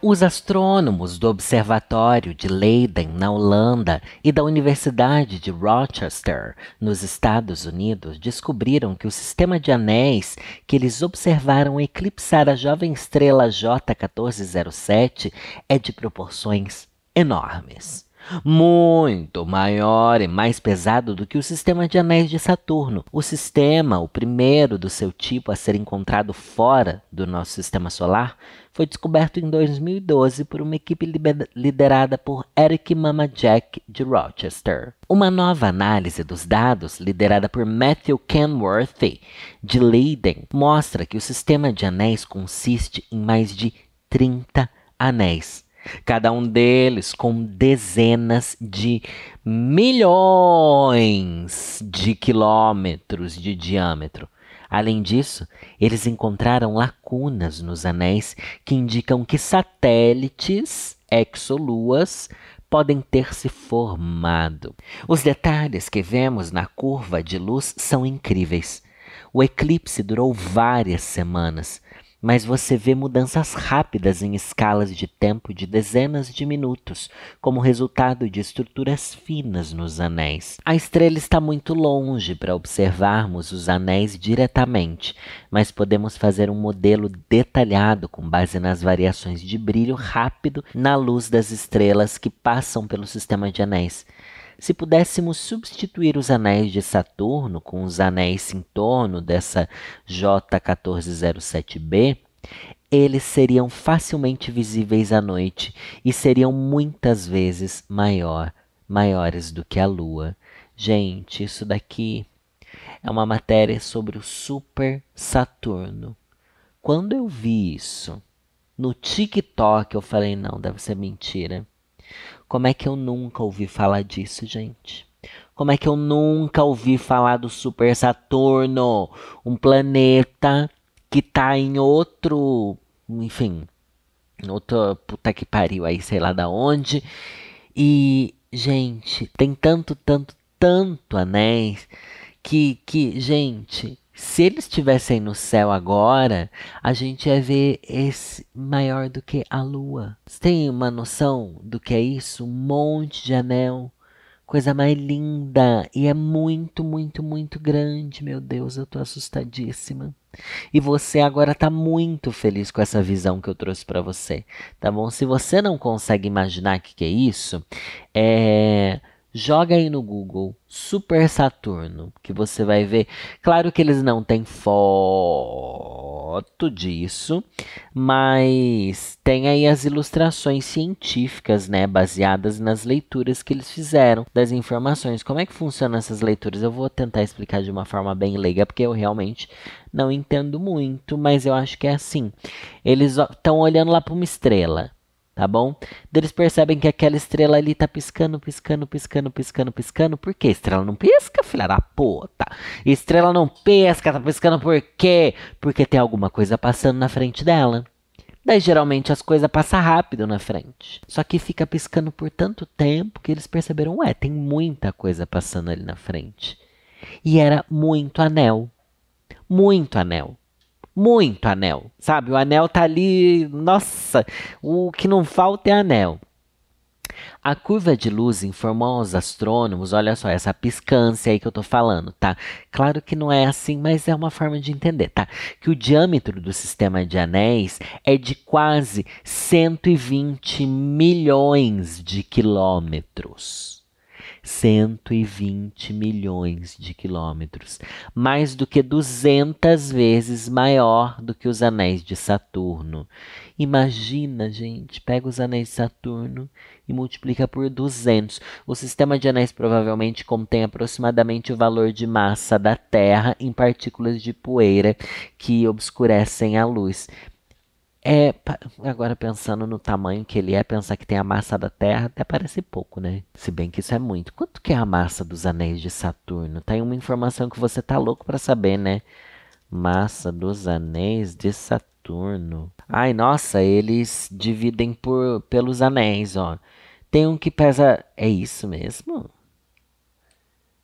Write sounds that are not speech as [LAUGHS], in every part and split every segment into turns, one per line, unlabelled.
Os astrônomos do Observatório de Leiden, na Holanda, e da Universidade de Rochester, nos Estados Unidos, descobriram que o sistema de anéis que eles observaram eclipsar a jovem estrela J1407 é de proporções enormes muito maior e mais pesado do que o sistema de anéis de Saturno. O sistema, o primeiro do seu tipo a ser encontrado fora do nosso sistema solar, foi descoberto em 2012 por uma equipe liderada por Eric Mamajek de Rochester. Uma nova análise dos dados, liderada por Matthew Kenworthy de Leiden, mostra que o sistema de anéis consiste em mais de 30 anéis cada um deles com dezenas de milhões de quilômetros de diâmetro. Além disso, eles encontraram lacunas nos anéis que indicam que satélites, exoluas, podem ter se formado. Os detalhes que vemos na curva de luz são incríveis. O eclipse durou várias semanas, mas você vê mudanças rápidas em escalas de tempo de dezenas de minutos, como resultado de estruturas finas nos anéis. A estrela está muito longe para observarmos os anéis diretamente, mas podemos fazer um modelo detalhado com base nas variações de brilho rápido na luz das estrelas que passam pelo sistema de anéis. Se pudéssemos substituir os anéis de Saturno com os anéis em torno dessa J1407b, eles seriam facilmente visíveis à noite e seriam muitas vezes maior, maiores do que a Lua. Gente, isso daqui é uma matéria sobre o Super Saturno. Quando eu vi isso no TikTok, eu falei: não, deve ser mentira. Como é que eu nunca ouvi falar disso, gente? Como é que eu nunca ouvi falar do Super Saturno? Um planeta que tá em outro. Enfim. Outro. Puta que pariu aí, sei lá da onde. E, gente, tem tanto, tanto, tanto anéis que, que gente, se eles estivessem no céu agora, a gente ia ver esse maior do que a lua. Você tem uma noção do que é isso? Um monte de anel. Coisa mais linda. E é muito, muito, muito grande. Meu Deus, eu tô assustadíssima. E você agora tá muito feliz com essa visão que eu trouxe para você, tá bom? Se você não consegue imaginar o que, que é isso, é Joga aí no Google Super Saturno, que você vai ver. Claro que eles não têm foto disso, mas tem aí as ilustrações científicas, né, baseadas nas leituras que eles fizeram das informações. Como é que funcionam essas leituras? Eu vou tentar explicar de uma forma bem leiga, porque eu realmente não entendo muito, mas eu acho que é assim. Eles estão olhando lá para uma estrela tá bom? Eles percebem que aquela estrela ali tá piscando, piscando, piscando, piscando, piscando. Por que estrela não pisca, filha da puta? Estrela não pisca, tá piscando por quê? Porque tem alguma coisa passando na frente dela. Daí geralmente as coisas passam rápido na frente. Só que fica piscando por tanto tempo que eles perceberam, ué, tem muita coisa passando ali na frente. E era muito anel. Muito anel muito anel, sabe? O anel tá ali, nossa, o que não falta é anel. A curva de luz informou aos astrônomos, olha só, essa piscância aí que eu tô falando, tá? Claro que não é assim, mas é uma forma de entender, tá? Que o diâmetro do sistema de anéis é de quase 120 milhões de quilômetros. 120 milhões de quilômetros, mais do que 200 vezes maior do que os anéis de Saturno. Imagina, gente, pega os anéis de Saturno e multiplica por 200. O sistema de anéis provavelmente contém aproximadamente o valor de massa da Terra em partículas de poeira que obscurecem a luz. É, agora pensando no tamanho que ele é, pensar que tem a massa da Terra, até parece pouco, né? Se bem que isso é muito. Quanto que é a massa dos anéis de Saturno? Tem uma informação que você tá louco para saber, né? Massa dos anéis de Saturno. Saturno. Ai, nossa, eles dividem por pelos anéis, ó. Tem um que pesa. É isso mesmo?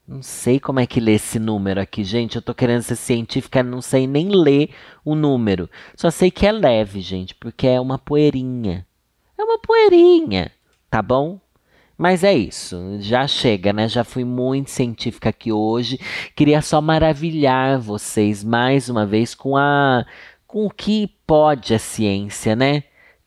Não sei como é que lê esse número aqui, gente. Eu tô querendo ser científica, não sei nem ler o número. Só sei que é leve, gente, porque é uma poeirinha. É uma poeirinha, tá bom? Mas é isso, já chega, né? Já fui muito científica aqui hoje. Queria só maravilhar vocês mais uma vez com a com o que pode a ciência, né?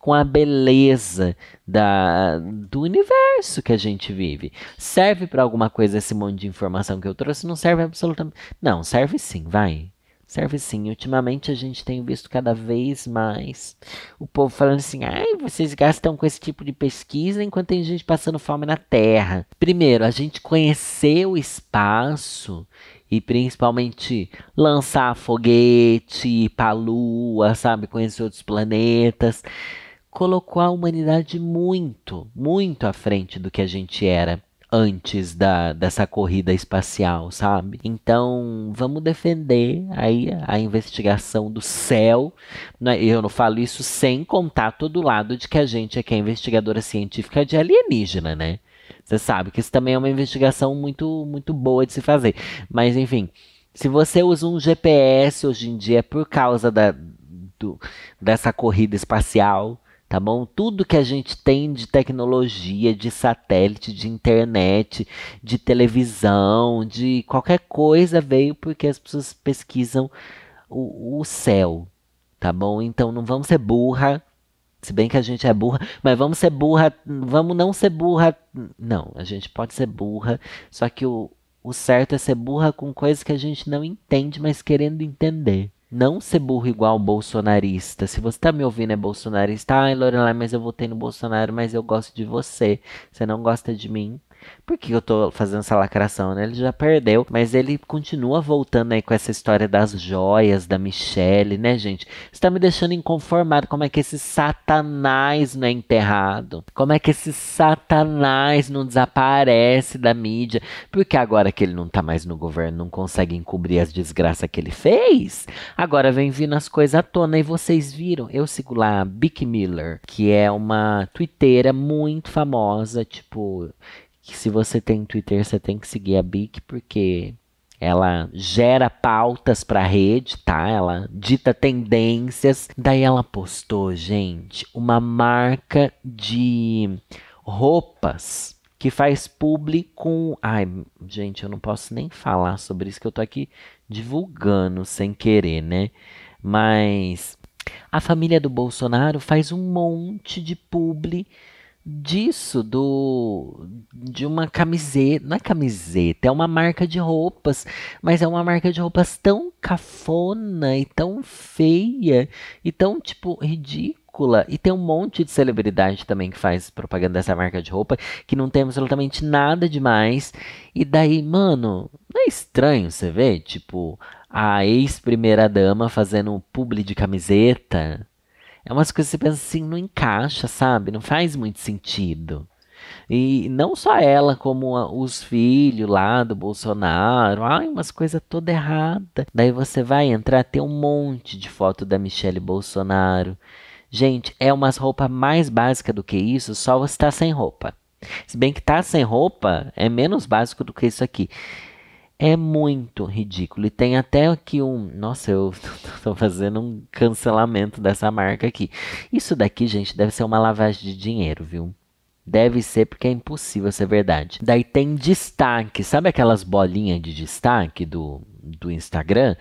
Com a beleza da, do universo que a gente vive. Serve para alguma coisa esse monte de informação que eu trouxe? Não serve absolutamente. Não, serve sim, vai. Serve sim. Ultimamente a gente tem visto cada vez mais o povo falando assim: ai, vocês gastam com esse tipo de pesquisa enquanto tem gente passando fome na Terra. Primeiro, a gente conhecer o espaço e principalmente lançar foguete para a Lua, sabe? Conhecer outros planetas colocou a humanidade muito, muito à frente do que a gente era antes da, dessa corrida espacial, sabe? Então, vamos defender aí a investigação do céu. Né? Eu não falo isso sem contar todo lado de que a gente aqui é investigadora científica de alienígena, né? Você sabe que isso também é uma investigação muito, muito boa de se fazer. Mas, enfim, se você usa um GPS hoje em dia por causa da, do, dessa corrida espacial, tá bom? Tudo que a gente tem de tecnologia, de satélite, de internet, de televisão, de qualquer coisa veio porque as pessoas pesquisam o, o céu, tá bom? Então não vamos ser burra, se bem que a gente é burra, mas vamos ser burra, vamos não ser burra. Não, a gente pode ser burra, só que o, o certo é ser burra com coisas que a gente não entende, mas querendo entender. Não ser burro igual bolsonarista. Se você tá me ouvindo é bolsonarista, ai Lorelai, mas eu votei no Bolsonaro, mas eu gosto de você. Você não gosta de mim? Por que eu tô fazendo essa lacração, né? Ele já perdeu, mas ele continua voltando aí com essa história das joias da Michelle, né, gente? Está me deixando inconformado. Como é que esse satanás não é enterrado? Como é que esse satanás não desaparece da mídia? Porque agora que ele não tá mais no governo, não consegue encobrir as desgraças que ele fez, agora vem vindo as coisas à tona e vocês viram. Eu sigo lá a Bick Miller, que é uma twitteira muito famosa, tipo que se você tem Twitter, você tem que seguir a Bic, porque ela gera pautas para a rede, tá? Ela dita tendências. Daí ela postou, gente, uma marca de roupas que faz publi com. Ai, gente, eu não posso nem falar sobre isso que eu tô aqui divulgando sem querer, né? Mas a família do Bolsonaro faz um monte de publi disso, do de uma camiseta, não é camiseta, é uma marca de roupas, mas é uma marca de roupas tão cafona e tão feia e tão tipo ridícula. E tem um monte de celebridade também que faz propaganda dessa marca de roupa que não tem absolutamente nada demais. E daí, mano, não é estranho você ver, tipo, a ex-primeira dama fazendo publi de camiseta? É umas coisas que você pensa assim, não encaixa, sabe? Não faz muito sentido. E não só ela, como os filhos lá do Bolsonaro. Ai, umas coisas toda errada. Daí você vai entrar, tem um monte de foto da Michelle Bolsonaro. Gente, é umas roupas mais básicas do que isso, só você tá sem roupa. Se bem que tá sem roupa, é menos básico do que isso aqui é muito ridículo. E tem até aqui um. Nossa, eu [LAUGHS] tô fazendo um cancelamento dessa marca aqui. Isso daqui, gente, deve ser uma lavagem de dinheiro, viu? Deve ser porque é impossível ser verdade. Daí tem destaque. Sabe aquelas bolinhas de destaque do, do Instagram?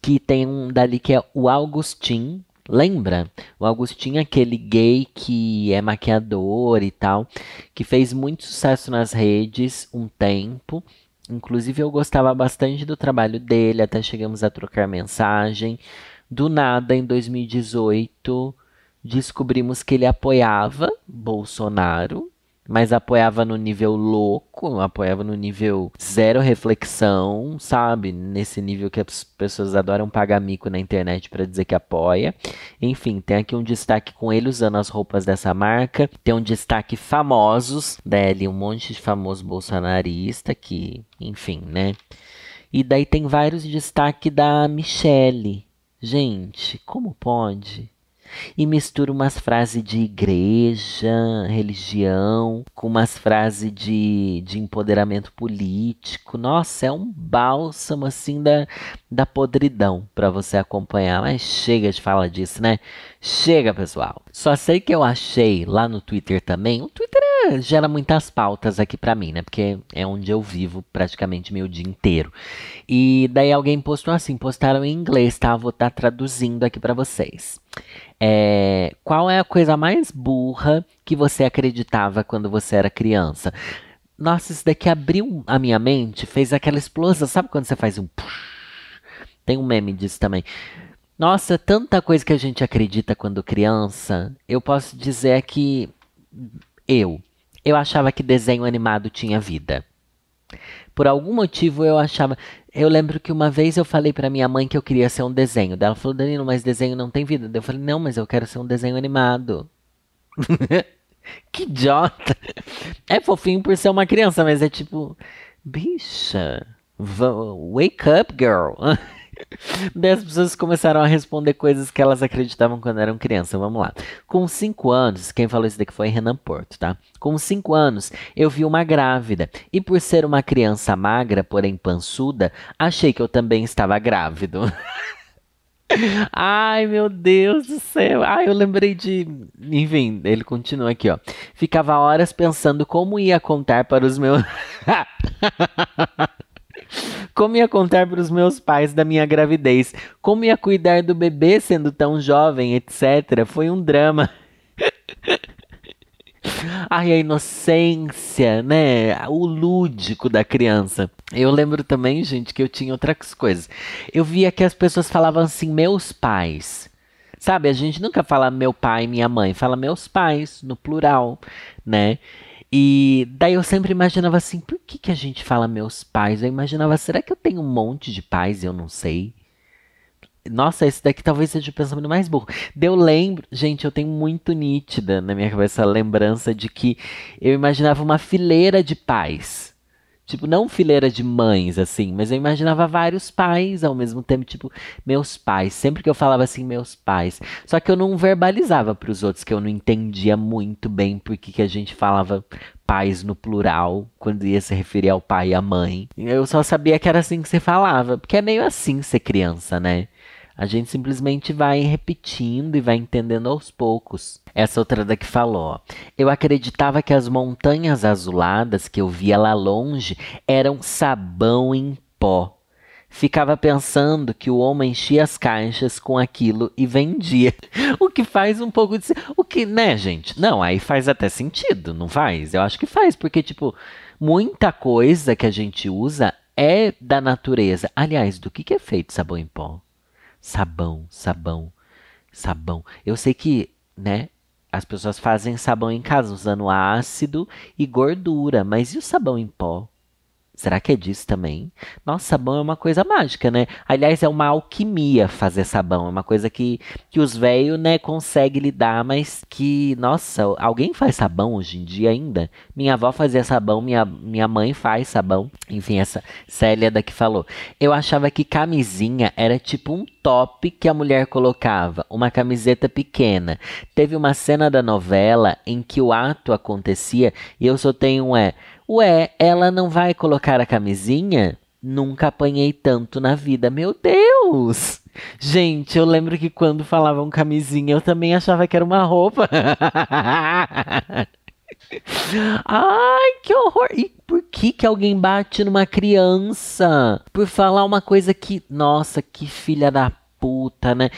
Que tem um dali que é o Augustin. Lembra? O Augustin, aquele gay que é maquiador e tal, que fez muito sucesso nas redes um tempo Inclusive, eu gostava bastante do trabalho dele, até chegamos a trocar mensagem. Do nada, em 2018, descobrimos que ele apoiava Bolsonaro mas apoiava no nível louco, apoiava no nível zero reflexão, sabe? Nesse nível que as pessoas adoram pagar mico na internet para dizer que apoia. Enfim, tem aqui um destaque com ele usando as roupas dessa marca. Tem um destaque famosos dele, um monte de famoso bolsonarista que, enfim, né? E daí tem vários destaques da Michelle. Gente, como pode? E mistura umas frases de igreja, religião, com umas frases de, de empoderamento político. Nossa, é um bálsamo assim da, da podridão para você acompanhar. Mas chega de falar disso, né? Chega, pessoal. Só sei que eu achei lá no Twitter também. O Twitter gera muitas pautas aqui para mim, né? Porque é onde eu vivo praticamente meu dia inteiro. E daí alguém postou assim, postaram em inglês, tá? Vou estar tá traduzindo aqui para vocês. É, qual é a coisa mais burra que você acreditava quando você era criança? Nossa, isso daqui abriu a minha mente, fez aquela explosão. Sabe quando você faz um. Tem um meme disso também. Nossa, tanta coisa que a gente acredita quando criança. Eu posso dizer que eu, eu achava que desenho animado tinha vida. Por algum motivo eu achava. Eu lembro que uma vez eu falei para minha mãe que eu queria ser um desenho. Ela falou, Danilo, mas desenho não tem vida. Eu falei, não, mas eu quero ser um desenho animado. [LAUGHS] que idiota! É fofinho por ser uma criança, mas é tipo, bicha, wake up, girl. [LAUGHS] Daí as pessoas começaram a responder coisas que elas acreditavam quando eram crianças. Vamos lá. Com 5 anos, quem falou isso daqui foi Renan Porto, tá? Com 5 anos, eu vi uma grávida. E por ser uma criança magra, porém pançuda, achei que eu também estava grávido. [LAUGHS] Ai, meu Deus do céu. Ai, eu lembrei de. Enfim, ele continua aqui, ó. Ficava horas pensando como ia contar para os meus. [LAUGHS] Como ia contar para os meus pais da minha gravidez? Como ia cuidar do bebê sendo tão jovem, etc. Foi um drama. [LAUGHS] Ai, a inocência, né? O lúdico da criança. Eu lembro também, gente, que eu tinha outras coisas. Eu via que as pessoas falavam assim, meus pais. Sabe, a gente nunca fala meu pai minha mãe, fala meus pais, no plural, né? E daí eu sempre imaginava assim, por que, que a gente fala meus pais? Eu imaginava, será que eu tenho um monte de pais e eu não sei? Nossa, esse daqui talvez seja o pensamento mais burro. Eu lembro, gente, eu tenho muito nítida na minha cabeça a lembrança de que eu imaginava uma fileira de pais. Tipo, não fileira de mães, assim, mas eu imaginava vários pais ao mesmo tempo, tipo, meus pais. Sempre que eu falava assim, meus pais. Só que eu não verbalizava para os outros, que eu não entendia muito bem porque que a gente falava pais no plural, quando ia se referir ao pai e à mãe. Eu só sabia que era assim que se falava, porque é meio assim ser criança, né? A gente simplesmente vai repetindo e vai entendendo aos poucos. Essa outra daqui falou: Eu acreditava que as montanhas azuladas que eu via lá longe eram sabão em pó. Ficava pensando que o homem enchia as caixas com aquilo e vendia. [LAUGHS] O que faz um pouco de. O que, né, gente? Não, aí faz até sentido, não faz? Eu acho que faz, porque, tipo, muita coisa que a gente usa é da natureza. Aliás, do que, que é feito sabão em pó? Sabão, sabão, sabão. Eu sei que, né, as pessoas fazem sabão em casa usando ácido e gordura, mas e o sabão em pó? Será que é disso também? Nossa, sabão é uma coisa mágica, né? Aliás, é uma alquimia fazer sabão. É uma coisa que, que os velhos, né, conseguem lidar, mas que, nossa, alguém faz sabão hoje em dia ainda? Minha avó fazia sabão, minha, minha mãe faz sabão. Enfim, essa Célia daqui falou. Eu achava que camisinha era tipo um top que a mulher colocava, uma camiseta pequena. Teve uma cena da novela em que o ato acontecia e eu só tenho um é. Ué, ela não vai colocar a camisinha? Nunca apanhei tanto na vida, meu Deus! Gente, eu lembro que quando falavam camisinha, eu também achava que era uma roupa. [LAUGHS] Ai, que horror! E por que que alguém bate numa criança? Por falar uma coisa que, nossa, que filha da puta, né?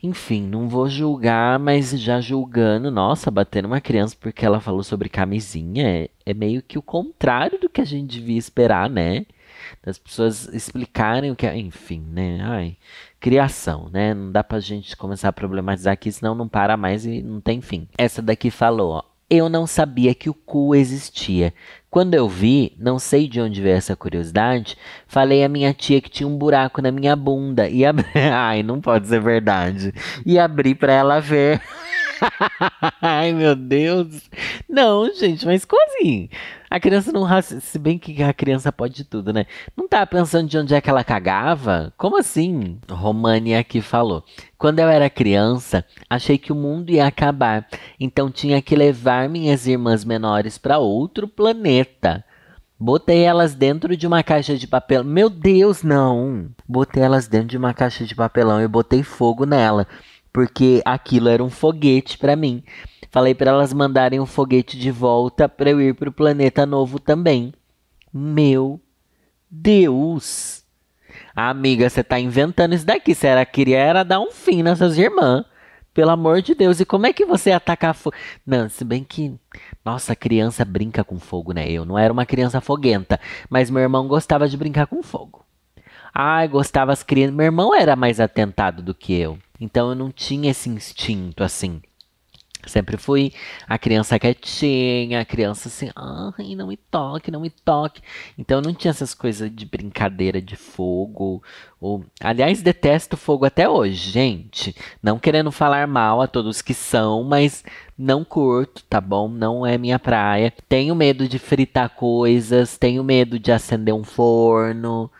Enfim, não vou julgar, mas já julgando, nossa, bater numa criança porque ela falou sobre camisinha é, é meio que o contrário do que a gente devia esperar, né? Das pessoas explicarem o que é. Enfim, né? Ai, criação, né? Não dá pra gente começar a problematizar aqui, senão não para mais e não tem fim. Essa daqui falou, ó. Eu não sabia que o cu existia. Quando eu vi, não sei de onde veio essa curiosidade, falei à minha tia que tinha um buraco na minha bunda e abri... [LAUGHS] Ai, não pode ser verdade. E abri para ela ver. [LAUGHS] Ai, meu Deus. Não, gente, mas como assim? A criança não. Se bem que a criança pode tudo, né? Não tá pensando de onde é que ela cagava? Como assim? Romani aqui falou. Quando eu era criança, achei que o mundo ia acabar. Então tinha que levar minhas irmãs menores para outro planeta. Botei elas dentro de uma caixa de papel. Meu Deus, não! Botei elas dentro de uma caixa de papelão e botei fogo nela, porque aquilo era um foguete para mim. Falei para elas mandarem um foguete de volta para eu ir para o planeta novo também. Meu Deus! Amiga, você tá inventando isso daqui. Se ela queria era dar um fim nessas irmãs. Pelo amor de Deus. E como é que você atacar fogo? Não, se bem que. Nossa, criança brinca com fogo, né? Eu não era uma criança foguenta. Mas meu irmão gostava de brincar com fogo. Ai, gostava as crianças. Meu irmão era mais atentado do que eu. Então eu não tinha esse instinto assim. Sempre fui a criança quietinha, a criança assim, ai, não me toque, não me toque. Então não tinha essas coisas de brincadeira de fogo. Ou... Aliás, detesto fogo até hoje, gente. Não querendo falar mal a todos que são, mas não curto, tá bom? Não é minha praia. Tenho medo de fritar coisas, tenho medo de acender um forno.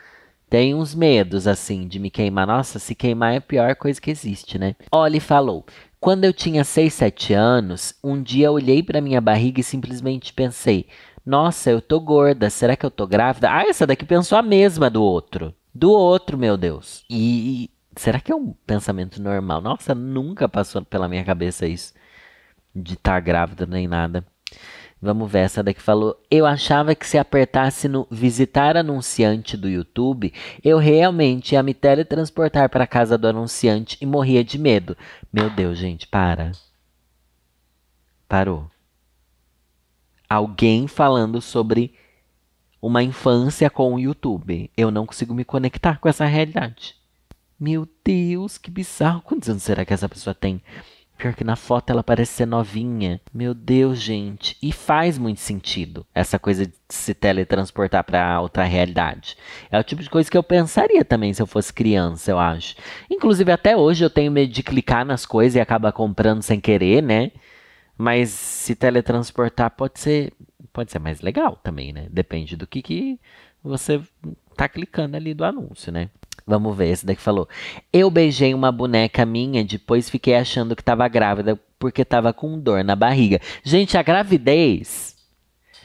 Tenho uns medos, assim, de me queimar. Nossa, se queimar é a pior coisa que existe, né? Olhe falou. Quando eu tinha 6, 7 anos, um dia olhei para minha barriga e simplesmente pensei: Nossa, eu tô gorda, será que eu tô grávida? Ah, essa daqui pensou a mesma do outro. Do outro, meu Deus. E será que é um pensamento normal? Nossa, nunca passou pela minha cabeça isso de estar tá grávida nem nada. Vamos ver, essa daqui falou. Eu achava que se apertasse no visitar anunciante do YouTube, eu realmente ia me teletransportar para casa do anunciante e morria de medo. Meu Deus, gente, para. Parou. Alguém falando sobre uma infância com o YouTube. Eu não consigo me conectar com essa realidade. Meu Deus, que bizarro. Quantos anos será que essa pessoa tem? Pior que na foto ela parece ser novinha. Meu Deus, gente. E faz muito sentido essa coisa de se teletransportar para outra realidade. É o tipo de coisa que eu pensaria também se eu fosse criança, eu acho. Inclusive, até hoje eu tenho medo de clicar nas coisas e acaba comprando sem querer, né? Mas se teletransportar pode ser, pode ser mais legal também, né? Depende do que, que você tá clicando ali do anúncio, né? Vamos ver, esse daqui falou. Eu beijei uma boneca minha, depois fiquei achando que estava grávida porque estava com dor na barriga. Gente, a gravidez.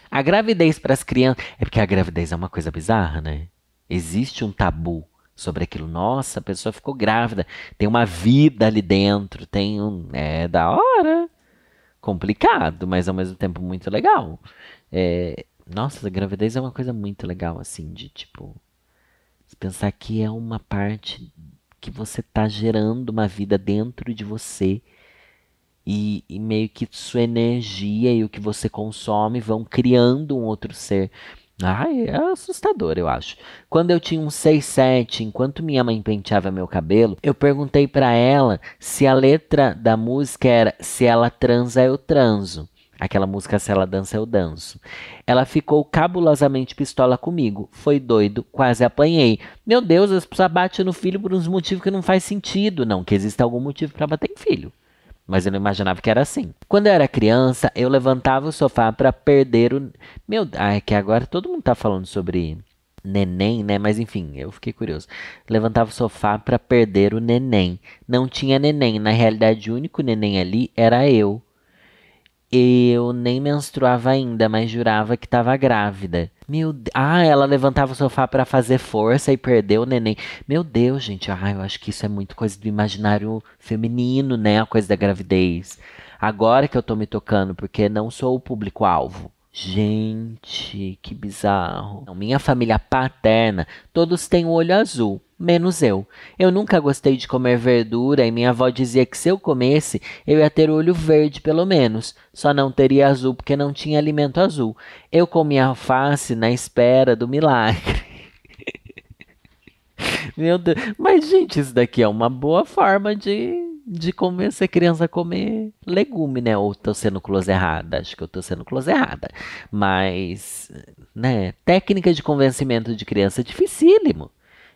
A gravidez para as crianças. É porque a gravidez é uma coisa bizarra, né? Existe um tabu sobre aquilo. Nossa, a pessoa ficou grávida. Tem uma vida ali dentro. Tem um. É da hora. Complicado, mas ao mesmo tempo muito legal. É, nossa, a gravidez é uma coisa muito legal, assim, de tipo Pensar que é uma parte que você está gerando uma vida dentro de você e, e, meio que sua energia e o que você consome vão criando um outro ser. Ai, é assustador, eu acho. Quando eu tinha uns 6, 7, enquanto minha mãe penteava meu cabelo, eu perguntei para ela se a letra da música era Se ela transa, eu transo. Aquela música Se Ela Dança Eu Danço. Ela ficou cabulosamente pistola comigo. Foi doido, quase apanhei. Meu Deus, as pessoas batem no filho por uns motivos que não faz sentido. Não que exista algum motivo para bater em filho. Mas eu não imaginava que era assim. Quando eu era criança, eu levantava o sofá para perder o. Meu. Ah, é que agora todo mundo tá falando sobre neném, né? Mas enfim, eu fiquei curioso. Levantava o sofá para perder o neném. Não tinha neném. Na realidade, o único neném ali era eu. Eu nem menstruava ainda, mas jurava que estava grávida. Meu, ah, ela levantava o sofá para fazer força e perdeu o neném. Meu Deus, gente, ah, eu acho que isso é muito coisa do imaginário feminino, né? A coisa da gravidez. Agora que eu tô me tocando, porque não sou o público-alvo. Gente, que bizarro. Minha família paterna, todos têm o olho azul menos eu. Eu nunca gostei de comer verdura e minha avó dizia que se eu comesse, eu ia ter olho verde pelo menos. Só não teria azul porque não tinha alimento azul. Eu comia alface na espera do milagre. [LAUGHS] Meu Deus. Mas, gente, isso daqui é uma boa forma de, de convencer criança a comer legume, né? Ou tô sendo close errada? Acho que eu tô sendo close errada. Mas, né? Técnica de convencimento de criança é dificílimo.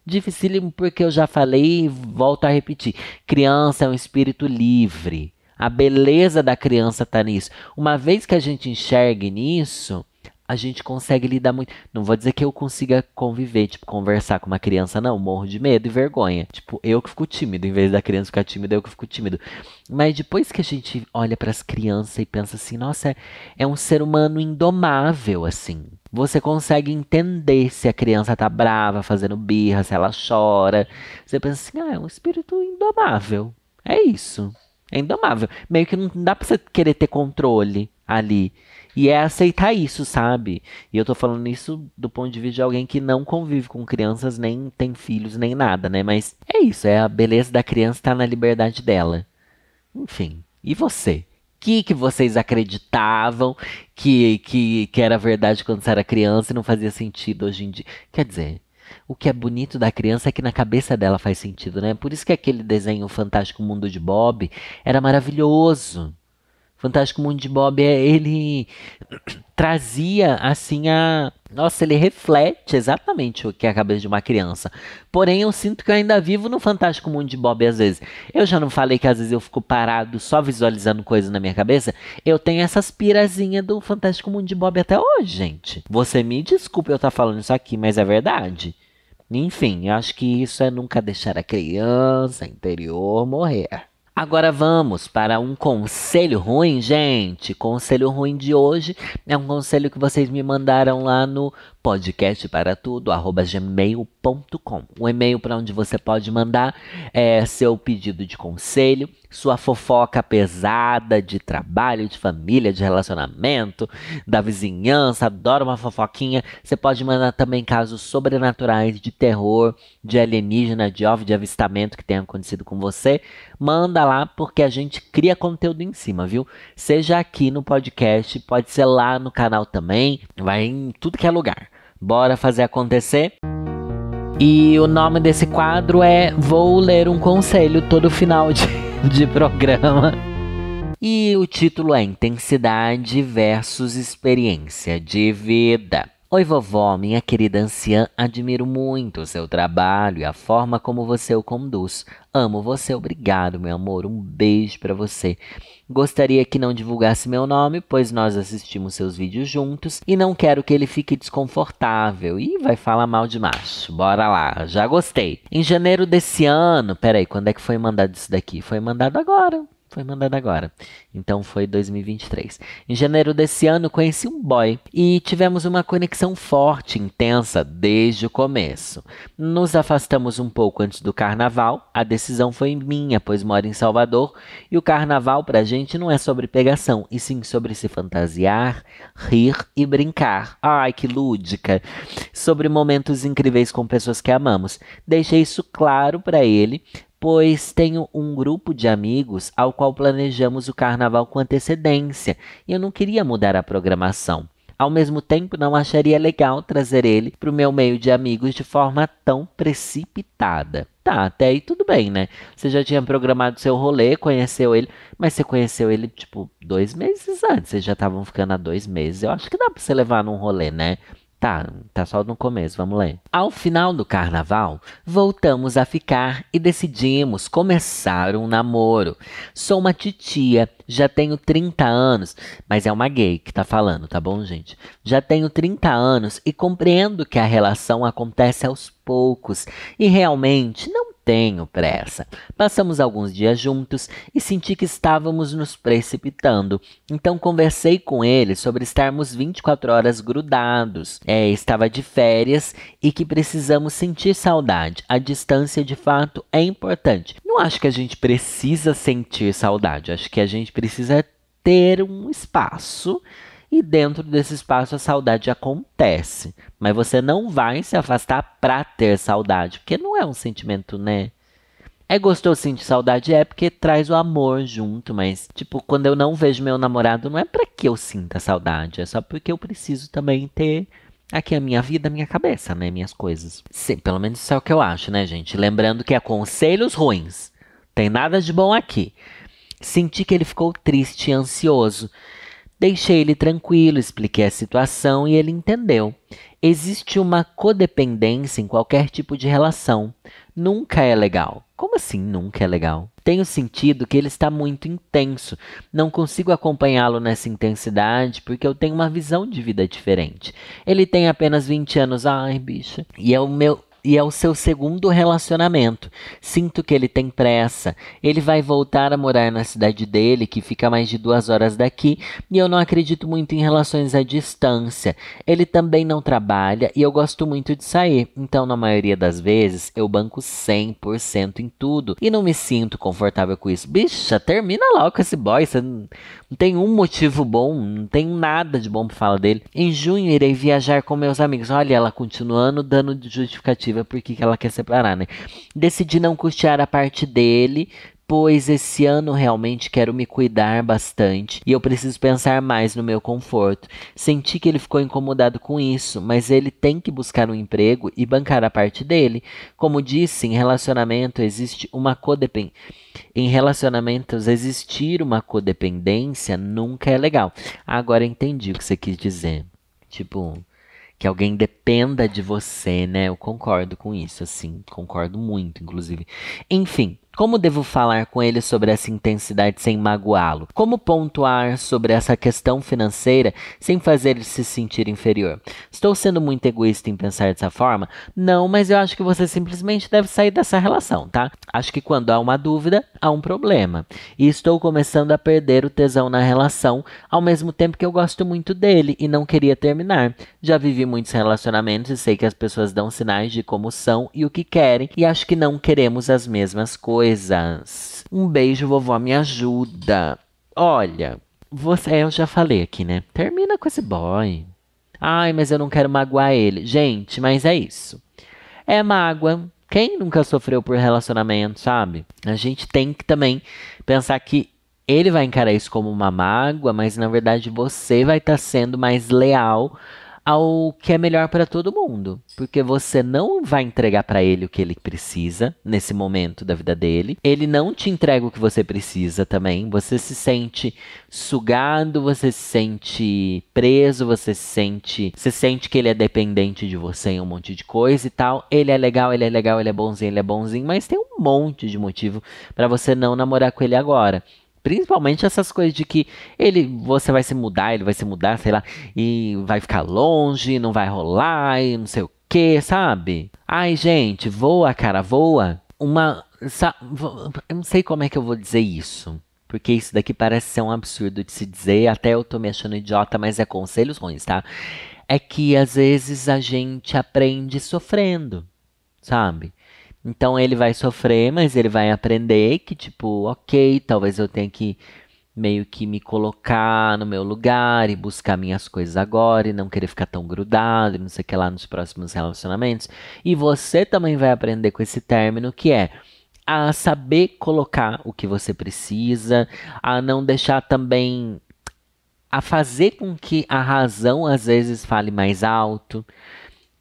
Dificílimo porque eu já falei e volto a repetir. Criança é um espírito livre. A beleza da criança tá nisso. Uma vez que a gente enxergue nisso, a gente consegue lidar muito. Não vou dizer que eu consiga conviver, tipo, conversar com uma criança, não. Morro de medo e vergonha. Tipo, eu que fico tímido, em vez da criança ficar tímida, eu que fico tímido. Mas depois que a gente olha para as crianças e pensa assim, nossa, é, é um ser humano indomável, assim. Você consegue entender se a criança tá brava, fazendo birra, se ela chora. Você pensa assim, ah, é um espírito indomável. É isso. É indomável. Meio que não dá pra você querer ter controle ali. E é aceitar isso, sabe? E eu tô falando isso do ponto de vista de alguém que não convive com crianças, nem tem filhos, nem nada, né? Mas é isso, é a beleza da criança tá na liberdade dela. Enfim. E você? O que, que vocês acreditavam que, que, que era verdade quando você era criança e não fazia sentido hoje em dia? Quer dizer, o que é bonito da criança é que na cabeça dela faz sentido, né? Por isso que aquele desenho Fantástico Mundo de Bob era maravilhoso. Fantástico Mundo de Bob, é, ele [CLEARS THROAT] trazia assim a. Nossa, ele reflete exatamente o que é a cabeça de uma criança. Porém, eu sinto que eu ainda vivo no Fantástico Mundo de Bob às vezes. Eu já não falei que às vezes eu fico parado só visualizando coisas na minha cabeça. Eu tenho essas pirazinhas do Fantástico Mundo de Bob até hoje, gente. Você me desculpe eu estar falando isso aqui, mas é verdade. Enfim, eu acho que isso é nunca deixar a criança interior morrer. Agora vamos para um conselho ruim, gente. Conselho ruim de hoje é um conselho que vocês me mandaram lá no podcastparatudo@gmail.com. Um e-mail para onde você pode mandar é, seu pedido de conselho, sua fofoca pesada de trabalho, de família, de relacionamento, da vizinhança, adoro uma fofoquinha. Você pode mandar também casos sobrenaturais de terror, de alienígena, de OVNI, de avistamento que tenha acontecido com você. Manda lá porque a gente cria conteúdo em cima, viu? Seja aqui no podcast, pode ser lá no canal também, vai em tudo que é lugar. Bora fazer acontecer? E o nome desse quadro é Vou Ler um Conselho todo final de, [LAUGHS] de programa. E o título é Intensidade versus Experiência de Vida. Oi, vovó, minha querida anciã, admiro muito o seu trabalho e a forma como você o conduz. Amo você, obrigado, meu amor. Um beijo para você. Gostaria que não divulgasse meu nome, pois nós assistimos seus vídeos juntos e não quero que ele fique desconfortável e vai falar mal de macho. Bora lá, já gostei. Em janeiro desse ano, peraí, quando é que foi mandado isso daqui? Foi mandado agora. Foi mandado agora. Então foi 2023. Em janeiro desse ano conheci um boy e tivemos uma conexão forte, intensa desde o começo. Nos afastamos um pouco antes do carnaval. A decisão foi minha, pois moro em Salvador e o carnaval pra gente não é sobre pegação, e sim sobre se fantasiar, rir e brincar. Ai, que lúdica! Sobre momentos incríveis com pessoas que amamos. Deixei isso claro para ele, pois tenho um grupo de amigos ao qual planejamos o carnaval com antecedência e eu não queria mudar a programação. Ao mesmo tempo, não acharia legal trazer ele para o meu meio de amigos de forma tão precipitada. Tá, até aí tudo bem, né? Você já tinha programado seu rolê, conheceu ele, mas você conheceu ele, tipo, dois meses antes. Vocês já estavam ficando há dois meses. Eu acho que dá para você levar num rolê, né? Tá, tá só no começo, vamos ler. Ao final do carnaval, voltamos a ficar e decidimos começar um namoro. Sou uma titia, já tenho 30 anos, mas é uma gay que tá falando, tá bom, gente? Já tenho 30 anos e compreendo que a relação acontece aos poucos e realmente não tenho pressa. Passamos alguns dias juntos e senti que estávamos nos precipitando. Então conversei com ele sobre estarmos 24 horas grudados. É, estava de férias e que precisamos sentir saudade. A distância de fato é importante. Não acho que a gente precisa sentir saudade, acho que a gente precisa ter um espaço e dentro desse espaço a saudade acontece. Mas você não vai se afastar para ter saudade, porque não é um sentimento, né? É gostoso sentir saudade, é porque traz o amor junto, mas, tipo, quando eu não vejo meu namorado, não é para que eu sinta saudade, é só porque eu preciso também ter aqui a minha vida, a minha cabeça, né? Minhas coisas. Sim, pelo menos isso é o que eu acho, né, gente? Lembrando que é conselhos ruins. Tem nada de bom aqui. Senti que ele ficou triste e ansioso. Deixei ele tranquilo, expliquei a situação e ele entendeu. Existe uma codependência em qualquer tipo de relação. Nunca é legal. Como assim nunca é legal? Tenho sentido que ele está muito intenso. Não consigo acompanhá-lo nessa intensidade porque eu tenho uma visão de vida diferente. Ele tem apenas 20 anos. Ai, bicha. E é o meu e é o seu segundo relacionamento. Sinto que ele tem pressa. Ele vai voltar a morar na cidade dele, que fica mais de duas horas daqui, e eu não acredito muito em relações à distância. Ele também não trabalha e eu gosto muito de sair, então na maioria das vezes eu banco 100% em tudo e não me sinto confortável com isso. Bicha, termina logo com esse boy, você não, tem um motivo bom, não tem nada de bom pra falar dele. Em junho irei viajar com meus amigos. Olha ela continuando dando justificativa justificativa por que ela quer separar, né? Decidi não custear a parte dele, pois esse ano realmente quero me cuidar bastante e eu preciso pensar mais no meu conforto. Senti que ele ficou incomodado com isso, mas ele tem que buscar um emprego e bancar a parte dele. Como disse, em relacionamento existe uma codependência. Em relacionamentos existir uma codependência nunca é legal. Agora entendi o que você quis dizer. Tipo, que alguém dependa de você, né? Eu concordo com isso, assim, concordo muito, inclusive. Enfim, como devo falar com ele sobre essa intensidade sem magoá-lo? Como pontuar sobre essa questão financeira sem fazer ele se sentir inferior? Estou sendo muito egoísta em pensar dessa forma? Não, mas eu acho que você simplesmente deve sair dessa relação, tá? Acho que quando há uma dúvida, há um problema. E estou começando a perder o tesão na relação, ao mesmo tempo que eu gosto muito dele e não queria terminar. Já vivi muitos relacionamentos e sei que as pessoas dão sinais de como são e o que querem, e acho que não queremos as mesmas coisas coisas. Um beijo, vovó, me ajuda. Olha, você, eu já falei aqui, né? Termina com esse boy. Ai, mas eu não quero magoar ele. Gente, mas é isso. É mágoa. Quem nunca sofreu por relacionamento, sabe? A gente tem que também pensar que ele vai encarar isso como uma mágoa, mas na verdade você vai estar tá sendo mais leal ao que é melhor para todo mundo, porque você não vai entregar para ele o que ele precisa nesse momento da vida dele. Ele não te entrega o que você precisa também. Você se sente sugado, você se sente preso, você se sente, você sente que ele é dependente de você em um monte de coisa e tal. Ele é legal, ele é legal, ele é bonzinho, ele é bonzinho, mas tem um monte de motivo para você não namorar com ele agora. Principalmente essas coisas de que ele, você vai se mudar, ele vai se mudar, sei lá, e vai ficar longe, não vai rolar, e não sei o que, sabe? Ai, gente, voa, cara, voa. Uma. Eu não sei como é que eu vou dizer isso. Porque isso daqui parece ser um absurdo de se dizer, até eu tô me achando idiota, mas é conselhos ruins, tá? É que às vezes a gente aprende sofrendo, sabe? Então ele vai sofrer, mas ele vai aprender que, tipo, ok, talvez eu tenha que meio que me colocar no meu lugar e buscar minhas coisas agora e não querer ficar tão grudado e não sei o que lá nos próximos relacionamentos. E você também vai aprender com esse término que é a saber colocar o que você precisa, a não deixar também a fazer com que a razão às vezes fale mais alto,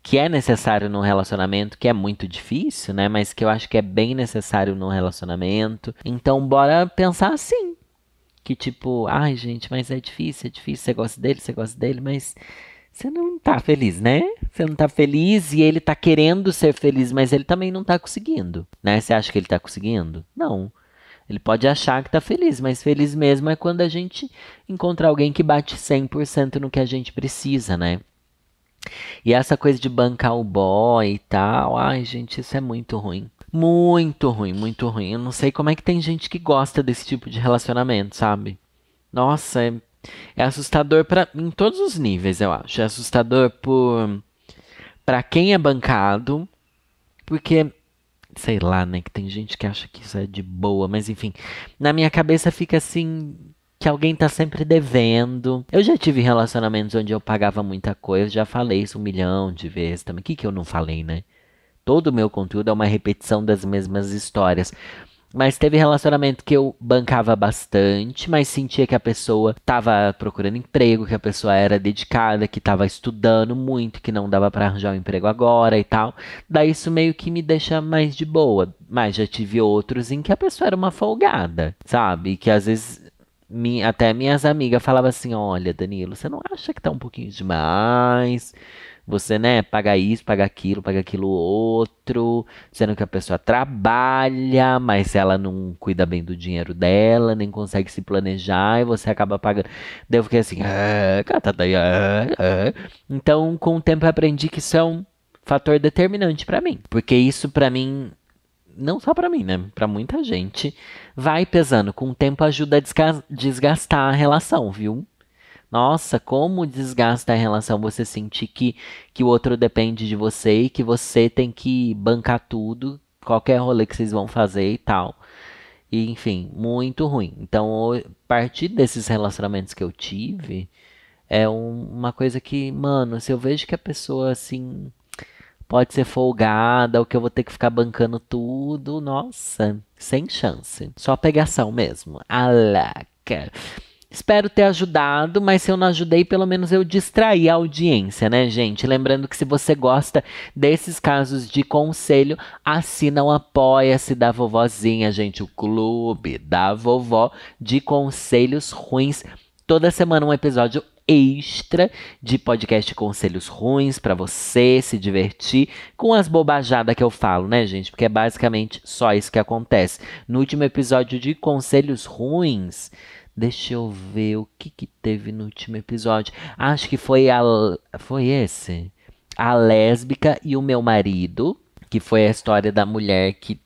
que é necessário num relacionamento, que é muito difícil, né? Mas que eu acho que é bem necessário num relacionamento. Então, bora pensar assim. Que tipo, ai gente, mas é difícil, é difícil, você gosta dele, você gosta dele, mas você não tá feliz, né? Você não tá feliz e ele tá querendo ser feliz, mas ele também não tá conseguindo, né? Você acha que ele tá conseguindo? Não. Ele pode achar que tá feliz, mas feliz mesmo é quando a gente encontra alguém que bate 100% no que a gente precisa, né? E essa coisa de bancar o boy e tal, ai gente, isso é muito ruim. Muito ruim, muito ruim. Eu não sei como é que tem gente que gosta desse tipo de relacionamento, sabe? Nossa, é, é assustador para em todos os níveis, eu acho. É assustador por para quem é bancado, porque sei lá, né, que tem gente que acha que isso é de boa, mas enfim, na minha cabeça fica assim, que alguém tá sempre devendo. Eu já tive relacionamentos onde eu pagava muita coisa, já falei isso um milhão de vezes também. O que, que eu não falei, né? Todo o meu conteúdo é uma repetição das mesmas histórias. Mas teve relacionamento que eu bancava bastante, mas sentia que a pessoa estava procurando emprego, que a pessoa era dedicada, que estava estudando muito, que não dava para arranjar um emprego agora e tal. Daí isso meio que me deixa mais de boa. Mas já tive outros em que a pessoa era uma folgada, sabe? Que às vezes minha, até minhas amigas falavam assim: olha, Danilo, você não acha que tá um pouquinho demais? Você, né, paga isso, paga aquilo, paga aquilo outro, sendo que a pessoa trabalha, mas ela não cuida bem do dinheiro dela, nem consegue se planejar, e você acaba pagando. Daí eu fiquei assim, ah, ah, ah. então com o tempo eu aprendi que isso é um fator determinante para mim, porque isso para mim não só para mim, né? Para muita gente, vai pesando. Com o tempo ajuda a desgastar a relação, viu? Nossa, como desgasta a relação você sentir que, que o outro depende de você e que você tem que bancar tudo, qualquer rolê que vocês vão fazer e tal. E, enfim, muito ruim. Então, a partir desses relacionamentos que eu tive, é um, uma coisa que, mano, se eu vejo que a pessoa assim pode ser folgada, ou que eu vou ter que ficar bancando tudo, nossa, sem chance. Só pegação mesmo. Alaca. Espero ter ajudado, mas se eu não ajudei, pelo menos eu distraí a audiência, né, gente? Lembrando que se você gosta desses casos de conselho, assina o Apoia-se da Vovozinha, gente. O clube da vovó de conselhos ruins. Toda semana um episódio extra de podcast conselhos ruins para você se divertir com as bobajadas que eu falo, né, gente? Porque é basicamente só isso que acontece. No último episódio de conselhos ruins, deixa eu ver o que que teve no último episódio. Acho que foi a foi esse. A lésbica e o meu marido, que foi a história da mulher que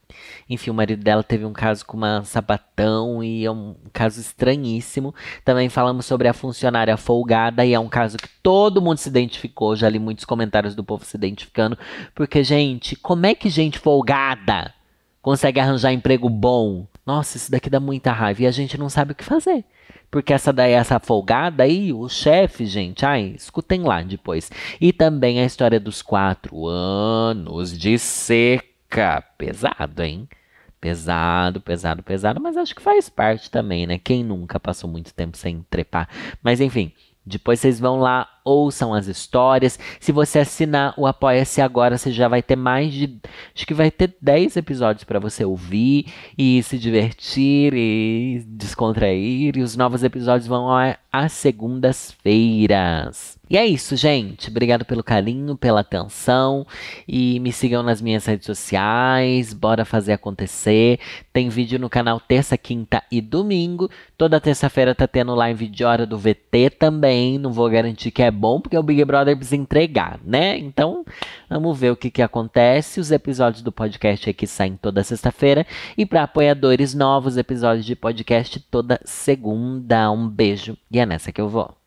enfim, o marido dela teve um caso com uma sapatão e é um caso estranhíssimo. Também falamos sobre a funcionária folgada e é um caso que todo mundo se identificou. Já li muitos comentários do povo se identificando. Porque, gente, como é que gente folgada consegue arranjar emprego bom? Nossa, isso daqui dá muita raiva e a gente não sabe o que fazer. Porque essa daí, essa folgada aí, o chefe, gente, ai, escutem lá depois. E também a história dos quatro anos de seca pesado, hein? Pesado, pesado, pesado, mas acho que faz parte também, né? Quem nunca passou muito tempo sem trepar? Mas enfim, depois vocês vão lá, ouçam as histórias. Se você assinar o Apoia-se agora, você já vai ter mais de. Acho que vai ter 10 episódios para você ouvir e se divertir e descontrair. E os novos episódios vão às segundas-feiras. E é isso, gente. Obrigado pelo carinho, pela atenção. E me sigam nas minhas redes sociais. Bora fazer acontecer. Tem vídeo no canal terça, quinta e domingo. Toda terça-feira tá tendo live de hora do VT também. Não vou garantir que é bom, porque o Big Brother precisa entregar, né? Então, vamos ver o que, que acontece. Os episódios do podcast aqui saem toda sexta-feira. E para apoiadores, novos episódios de podcast toda segunda. Um beijo. E é nessa que eu vou.